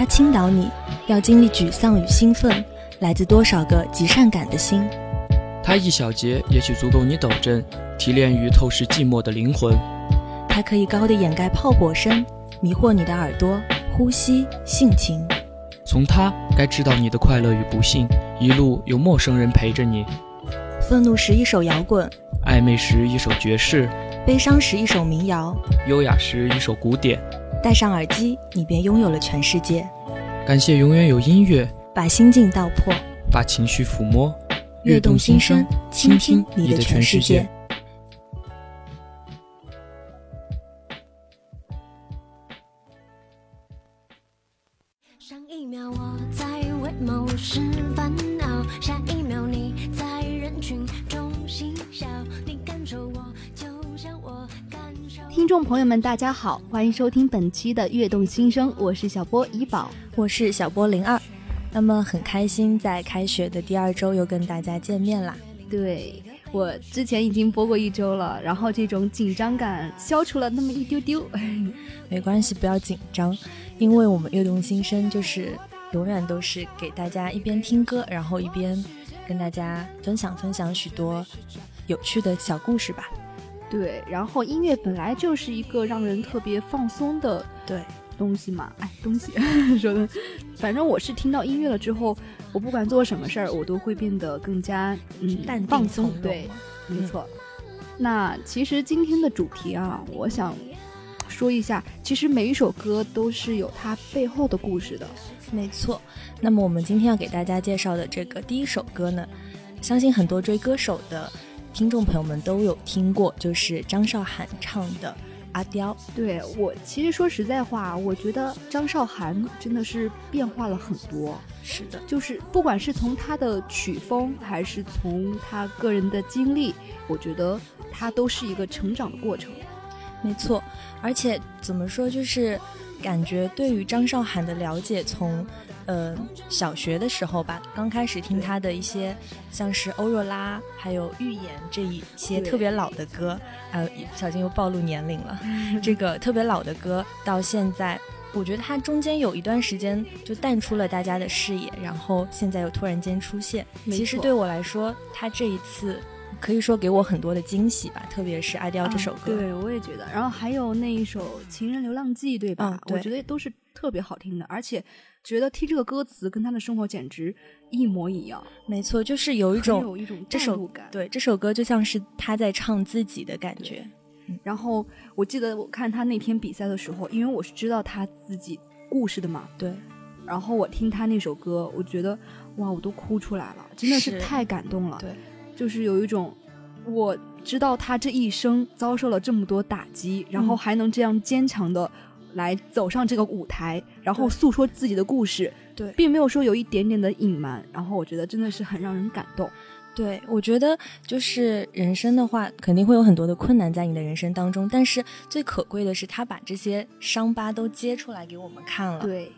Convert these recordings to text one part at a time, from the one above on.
它倾倒你，要经历沮丧与兴奋，来自多少个极善感的心。它一小节也许足够你抖震，提炼于透视寂寞的灵魂。它可以高的掩盖炮火声，迷惑你的耳朵、呼吸、性情。从它该知道你的快乐与不幸，一路有陌生人陪着你。愤怒时一首摇滚，暧昧时一首爵士，悲伤时一首民谣，优雅时一首古典。戴上耳机，你便拥有了全世界。感谢永远有音乐，把心境道破，把情绪抚摸，悦动心声，倾听你的全世界。朋友们，大家好，欢迎收听本期的《悦动心声》，我是小波怡宝。我是小波零二，那么很开心在开学的第二周又跟大家见面啦。对我之前已经播过一周了，然后这种紧张感消除了那么一丢丢。没关系，不要紧张，因为我们悦动心声就是永远都是给大家一边听歌，然后一边跟大家分享分享许多有趣的小故事吧。对，然后音乐本来就是一个让人特别放松的对东西嘛，哎，东西 说的，反正我是听到音乐了之后，我不管做什么事儿，我都会变得更加嗯淡定对，没嗯错。那其实今天的主题啊，我想说一下，其实每一首歌都是有它背后的故事的。没错，那么我们今天要给大家介绍的这个第一首歌呢，相信很多追歌手的听众朋友们都有听过，就是张韶涵唱的《阿刁》。对我，其实说实在话，我觉得张韶涵真的是变化了很多。是的，就是不管是从她的曲风，还是从她个人的经历，我觉得她都是一个成长的过程。没错，而且怎么说，就是感觉对于张韶涵的了解从，呃小学的时候吧，刚开始听她的一些像是欧若拉，还有预言这一些特别老的歌，呃，小心又暴露年龄了，这个特别老的歌到现在。我觉得她中间有一段时间就淡出了大家的视野，然后现在又突然间出现。其实对我来说，她这一次可以说给我很多的惊喜吧，特别是《爱掉》这首歌。啊对我也觉得。然后还有那一首《情人流浪记》，对吧？啊对我觉得都是特别好听的，而且觉得听这个歌词跟他的生活简直一模一样，没错，就是有一种有一种这首代入感。对这首歌就像是他在唱自己的感觉。然后我记得我看他那天比赛的时候，因为我是知道他自己故事的嘛，对，然后我听他那首歌，我觉得哇，我都哭出来了，真的是是太感动了。对，就是有一种我知道他这一生遭受了这么多打击，然后嗯还能这样坚强的来走上这个舞台，然后诉说自己的故事，对并没有说有一点点的隐瞒，然后我觉得真的是很让人感动。对，我觉得就是人生的话，肯定会有很多的困难在你的人生当中，但是最可贵的是他把这些伤疤都揭出来给我们看了。对。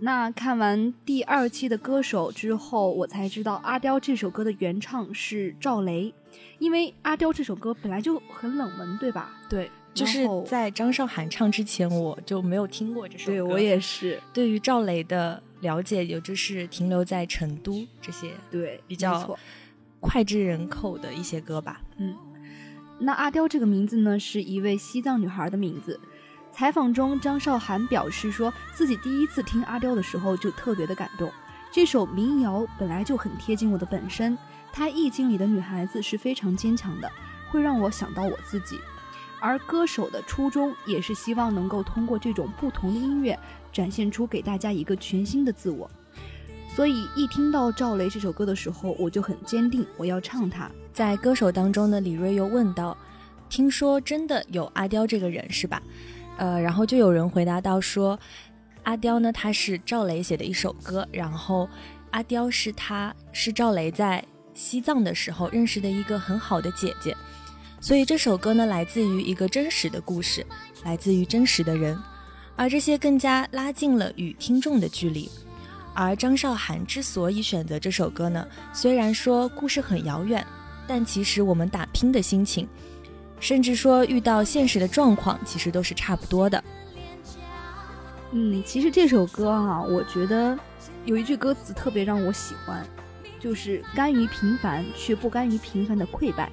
那看完第二期的歌手之后，我才知道《阿刁》这首歌的原唱是赵雷，因为《阿刁》这首歌本来就很冷门，对吧？对，就是在张韶涵唱之前，我就没有听过这首歌。对我也是，对于赵雷的了解，也就是停留在成都这些对，比较脍炙人口的一些歌吧。嗯那阿刁这个名字呢，是一位西藏女孩的名字。采访中，张韶涵表示说自己第一次听阿刁的时候就特别的感动。这首民谣本来就很贴近我的本身，它意境里的女孩子是非常坚强的，会让我想到我自己。而歌手的初衷也是希望能够通过这种不同的音乐，展现出给大家一个全新的自我。所以一听到赵雷这首歌的时候，我就很坚定，我要唱它。在歌手当中呢，李锐又问到：“听说真的有阿刁这个人是吧？”呃，然后就有人回答到说：“阿刁呢，他是赵雷写的一首歌，然后阿刁是他是赵雷在西藏的时候认识的一个很好的姐姐，所以这首歌呢来自于一个真实的故事，来自于真实的人，而这些更加拉近了与听众的距离。”而张韶涵之所以选择这首歌呢，虽然说故事很遥远，但其实我们打拼的心情，甚至说遇到现实的状况，其实都是差不多的。嗯，其实这首歌啊，我觉得有一句歌词特别让我喜欢，就是甘于平凡却不甘于平凡的溃败。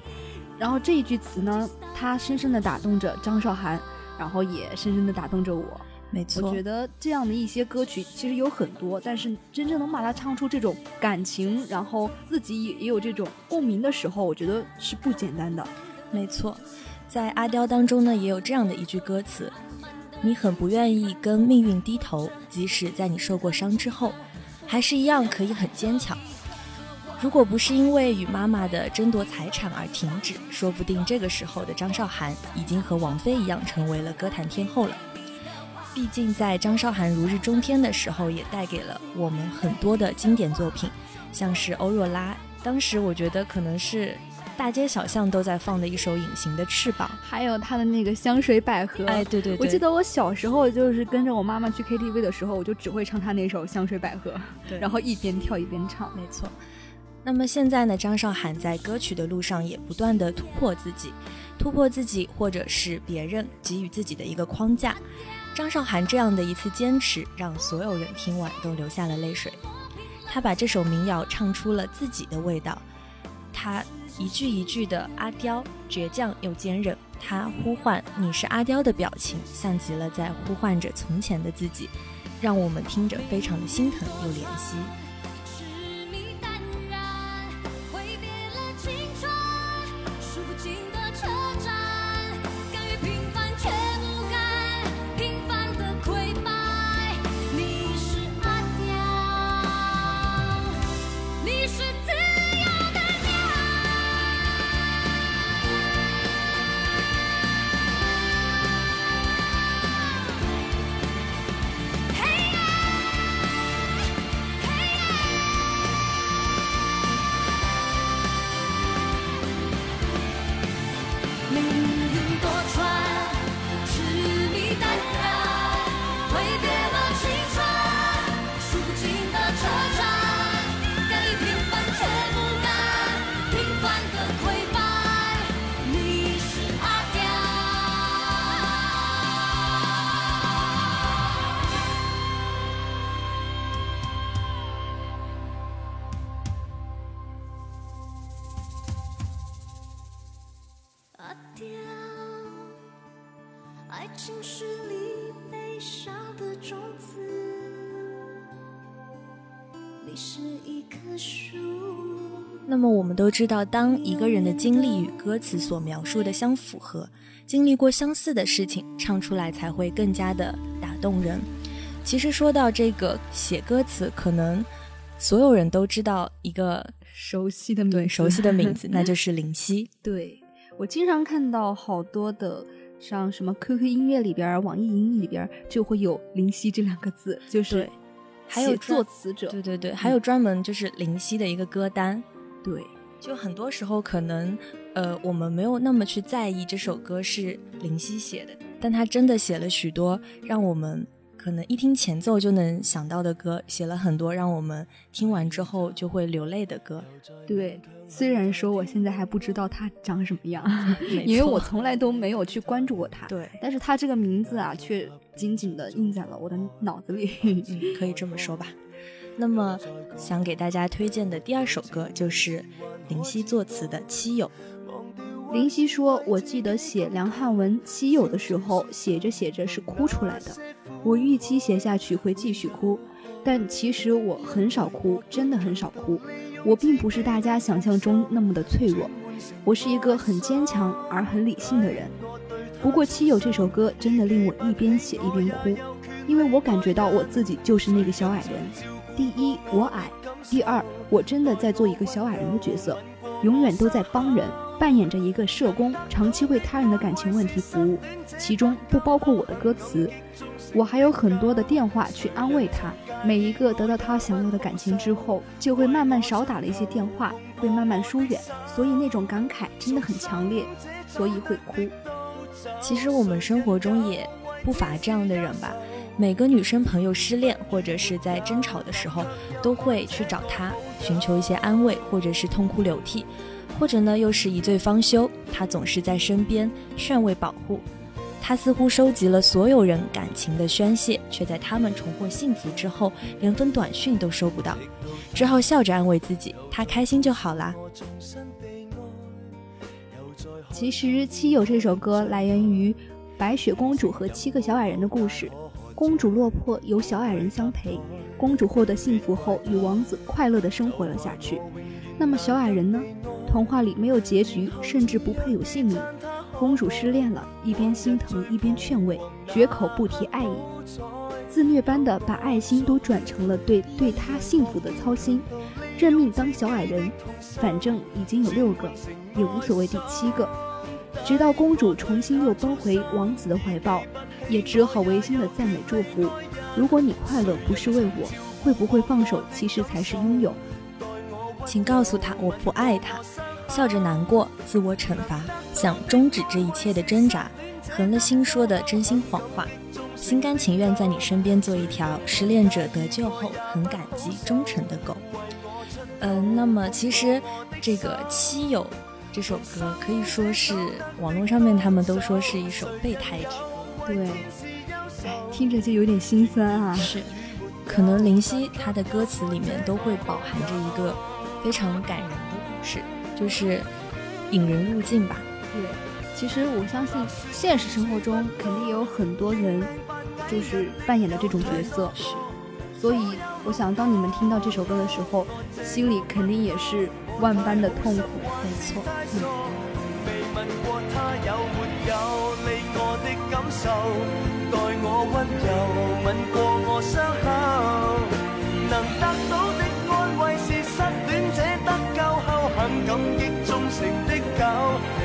然后这一句词呢，它深深的打动着张韶涵，然后也深深的打动着我。没错，我觉得这样的一些歌曲其实有很多，但是真正能把它唱出这种感情，然后自己也也有这种共鸣的时候，我觉得是不简单的。没错，在阿刁当中呢，也有这样的一句歌词。你很不愿意跟命运低头，即使在你受过伤之后，还是一样可以很坚强。如果不是因为与妈妈的争夺财产而停止，说不定这个时候的张韶涵已经和王菲一样成为了歌坛天后了。毕竟在张韶涵如日中天的时候，也带给了我们很多的经典作品，像是欧若拉，当时我觉得可能是。大街小巷都在放的一首《隐形的翅膀》，还有他的那个香水百合。哎，对对对，我记得我小时候就是跟着我妈妈去 KTV 的时候，我就只会唱他那首香水百合，然后一边跳一边唱。没错。那么现在呢，张韶涵在歌曲的路上也不断的突破自己，突破自己或者是别人给予自己的一个框架。张韶涵这样的一次坚持，让所有人听完都流下了泪水。她把这首民谣唱出了自己的味道，他。一句一句的阿刁，倔强又坚韧。他呼唤你是阿刁的表情，像极了在呼唤着从前的自己，让我们听着非常的心疼又怜惜。们都知道，当一个人的经历与歌词所描述的相符合，经历过相似的事情，唱出来才会更加的打动人。其实说到这个写歌词，可能所有人都知道一个熟悉的名 熟悉的名字，那就是林夕。对我经常看到好多的，像什么 QQ 音乐里边、网易云里边就会有林夕这两个字，就是还有作词者。对对对，还有专门就是林夕的一个歌单。对，就很多时候可能，呃，我们没有那么去在意这首歌是林夕写的，但他真的写了许多让我们可能一听前奏就能想到的歌，写了很多让我们听完之后就会流泪的歌。对，虽然说我现在还不知道他长什么样，因为我从来都没有去关注过他。对，但是他这个名字啊，却紧紧的印在了我的脑子里。嗯，可以这么说吧。那么，想给大家推荐的第二首歌就是林夕作词的《七友》。林夕说：“我记得写梁汉文《七友》的时候，写着写着是哭出来的。我预期写下去会继续哭，但其实我很少哭，真的很少哭。我并不是大家想象中那么的脆弱，我是一个很坚强而很理性的人。不过《七友》这首歌真的令我一边写一边哭，因为我感觉到我自己就是那个小矮人。”第一，我矮；第二，我真的在做一个小矮人的角色，永远都在帮人，扮演着一个社工，长期为他人的感情问题服务，其中不包括我的歌词。我还有很多的电话去安慰他，每一个得到他想要的感情之后，就会慢慢少打了一些电话，会慢慢疏远，所以那种感慨真的很强烈，所以会哭。其实我们生活中也不乏这样的人吧。每个女生朋友失恋或者是在争吵的时候，都会去找他寻求一些安慰，或者是痛哭流涕，或者呢又是一醉方休，他总是在身边劝慰保护。他似乎收集了所有人感情的宣泄，却在他们重获幸福之后，连封短讯都收不到，只好笑着安慰自己，他开心就好啦。其实《七友》这首歌来源于白雪公主和七个小矮人的故事。公主落魄，有小矮人相陪。公主获得幸福后，与王子快乐地生活了下去。那么小矮人呢？童话里没有结局，甚至不配有姓名。公主失恋了，一边心疼一边劝慰，绝口不提爱意，自虐般的把爱心都转成了对对他幸福的操心，认命当小矮人。反正已经有六个，也无所谓第七个。直到公主重新又奔回王子的怀抱，也只好违心的赞美祝福。如果你快乐不是为我，会不会放手其实才是拥有？请告诉他我不爱他，笑着难过，自我惩罚，想终止这一切的挣扎，横了心说的真心谎话，心甘情愿在你身边做一条失恋者得救后很感激忠诚的狗。嗯，那么其实这个七友。这首歌可以说是网络上面他们都说是一首备胎之，对，哎，听着就有点心酸啊。是，可能林夕她的歌词里面都会饱含着一个非常感人的故事，就是引人入境吧。对，其实我相信现实生活中肯定也有很多人就是扮演的这种角色，是。所以我想，当你们听到这首歌的时候，心里肯定也是。万般的痛苦，没错。未问过他有你我的感受，待我温柔，吻过我伤口。能得到的安慰是失恋者得救后很感激忠诚的狗。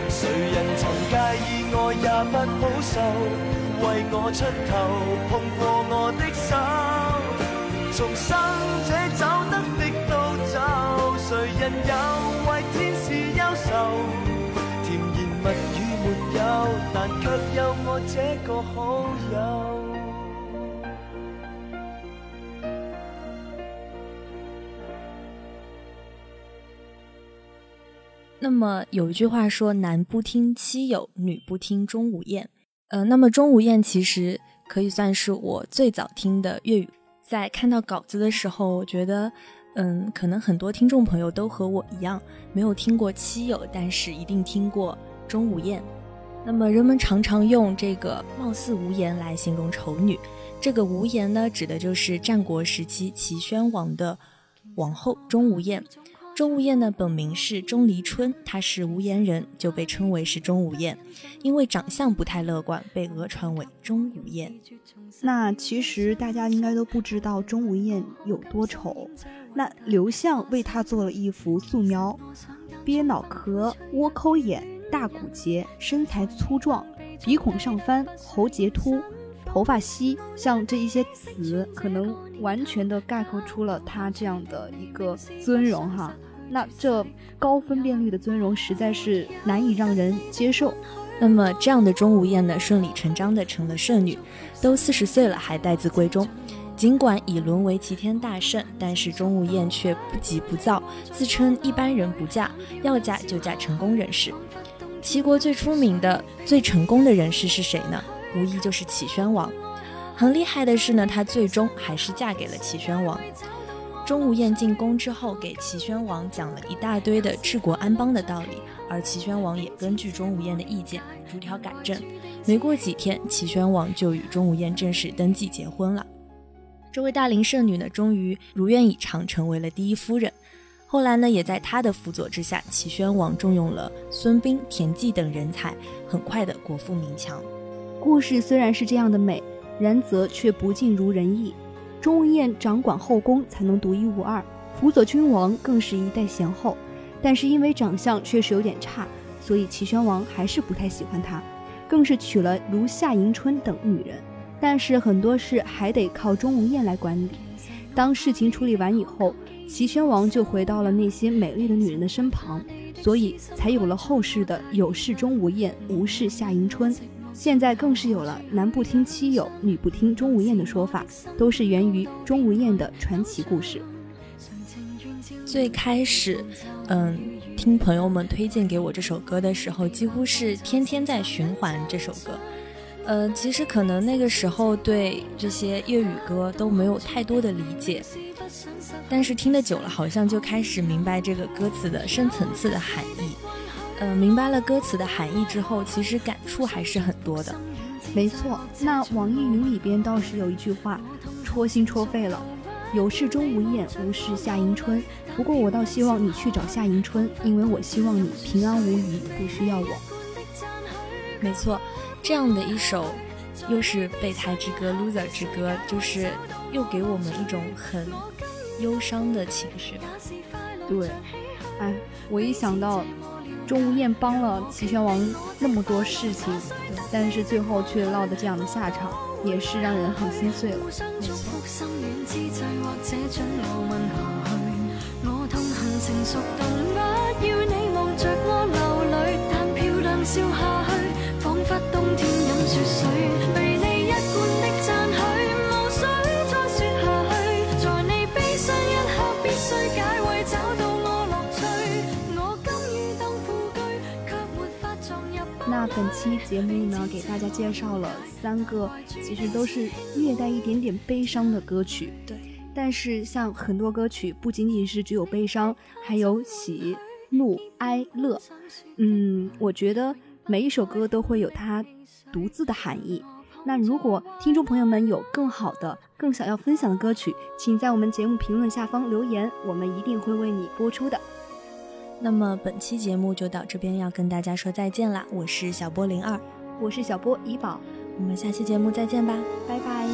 谁人曾介意我也不好受，为我出头，碰过我的手，重生者走得的都走。谁人有为天使忧愁？但却有我这个好友。那么有一句话说：“男不听妻友，女不听钟无艳。”呃，那么钟无艳其实可以算是我最早听的粤语。在看到稿子的时候，我觉得。嗯，可能很多听众朋友都和我一样，没有听过七友，但是一定听过钟无艳。那么人们常常用这个貌似无颜来形容丑女，这个无颜呢，指的就是战国时期齐宣王的王后钟无艳。钟无艳呢，本名是钟离春，她是无颜人，就被称为是钟无艳。因为长相不太乐观，被讹传为钟无艳。那其实大家应该都不知道钟无艳有多丑。那刘向为她做了一幅素描，鳖脑壳、倭抠眼、大骨节，身材粗壮，鼻孔上翻，喉结凸，头发稀，像这一些词，可能完全的概括出了她这样的一个尊容哈。那这高分辨率的尊容实在是难以让人接受。那么这样的钟无艳呢，顺理成章的成了剩女，都四十岁了还待字闺中。尽管已沦为齐天大圣，但是钟无艳却不急不躁，自称一般人不嫁，要嫁就嫁成功人士。齐国最出名的、最成功的人士是谁呢？无疑就是齐宣王。很厉害的是呢，她最终还是嫁给了齐宣王。钟无艳进宫之后，给齐宣王讲了一大堆的治国安邦的道理，而齐宣王也根据钟无艳的意见逐条改正。没过几天，齐宣王就与钟无艳正式登记结婚了。这位大龄剩女呢，终于如愿以偿成为了第一夫人。后来呢，也在他的辅佐之下，齐宣王重用了孙膑、田忌等人才，很快的国富民强。故事虽然是这样的美，然则却不尽如人意。钟无艳掌管后宫才能独一无二，辅佐君王更是一代贤后。但是因为长相确实有点差，所以齐宣王还是不太喜欢她，更是娶了如夏迎春等女人。但是很多事还得靠钟无艳来管理。当事情处理完以后，齐宣王就回到了那些美丽的女人的身旁，所以才有了后世的“有事钟无艳，无事夏迎春”。现在更是有了“男不听妻友，女不听钟无艳”的说法，都是源于钟无艳的传奇故事。最开始，嗯，听朋友们推荐给我这首歌的时候，几乎是天天在循环这首歌。呃，其实可能那个时候对这些粤语歌都没有太多的理解，但是听得久了，好像就开始明白这个歌词的深层次的含义。呃，明白了歌词的含义之后，其实感触还是很多的。没错，那网易云里边倒是有一句话，戳心戳肺了：有事钟无艳，无事夏迎春。不过我倒希望你去找夏迎春，因为我希望你平安无虞，不需要我。没错。这样的一首，又是备胎之歌、loser 之歌，就是又给我们一种很忧伤的情绪。对，哎，我一想到钟无艳帮了齐宣王那么多事情，但是最后却落得这样的下场，也是让人很心碎了。那本期节目呢，给大家介绍了三个，其实都是略带一点点悲伤的歌曲。对，但是像很多歌曲，不仅仅是只有悲伤，还有喜怒哀乐。嗯，我觉得每一首歌都会有它独自的含义。那如果听众朋友们有更好的、更想要分享的歌曲，请在我们节目评论下方留言，我们一定会为你播出的。那么本期节目就到这边，要跟大家说再见啦！我是小波零二，我是小波怡宝，我们下期节目再见吧，拜拜。